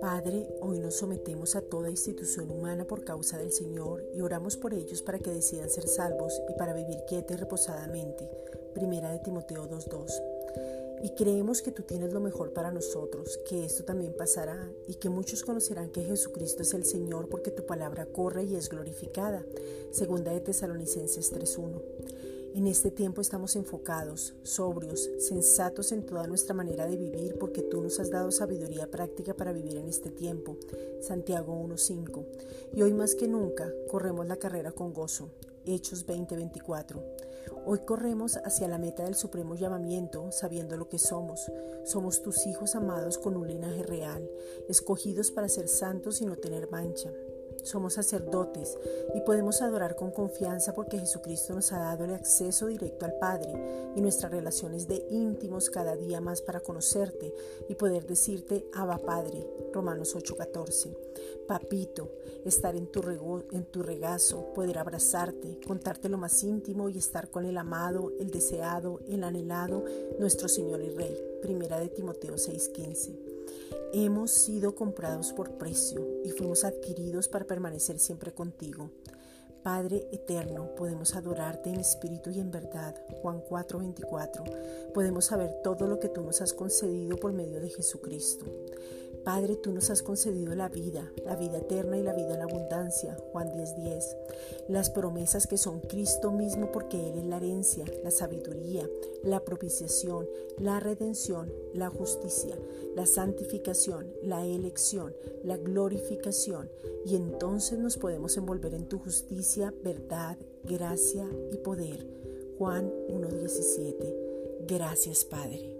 Padre, hoy nos sometemos a toda institución humana por causa del Señor y oramos por ellos para que decidan ser salvos y para vivir quieta y reposadamente. Primera de Timoteo 2.2. Y creemos que tú tienes lo mejor para nosotros, que esto también pasará y que muchos conocerán que Jesucristo es el Señor porque tu palabra corre y es glorificada. Segunda de Tesalonicenses 3.1. En este tiempo estamos enfocados, sobrios, sensatos en toda nuestra manera de vivir porque tú nos has dado sabiduría práctica para vivir en este tiempo. Santiago 1.5. Y hoy más que nunca corremos la carrera con gozo. Hechos 20:24. Hoy corremos hacia la meta del supremo llamamiento sabiendo lo que somos. Somos tus hijos amados con un linaje real, escogidos para ser santos y no tener mancha somos sacerdotes y podemos adorar con confianza porque Jesucristo nos ha dado el acceso directo al Padre y nuestras relaciones de íntimos cada día más para conocerte y poder decirte Abba Padre, Romanos 8:14. Papito, estar en tu, en tu regazo, poder abrazarte, contarte lo más íntimo y estar con el amado, el deseado, el anhelado, nuestro Señor y Rey. Primera de Timoteo 6:15. Hemos sido comprados por precio y fuimos adquiridos para permanecer siempre contigo. Padre eterno, podemos adorarte en espíritu y en verdad. Juan 4:24. Podemos saber todo lo que tú nos has concedido por medio de Jesucristo. Padre, tú nos has concedido la vida, la vida eterna y la vida en abundancia. Juan 10:10. Las promesas que son Cristo mismo porque Él es la herencia, la sabiduría, la propiciación, la redención, la justicia, la santificación, la elección, la glorificación. Y entonces nos podemos envolver en tu justicia, verdad, gracia y poder. Juan 1:17. Gracias Padre.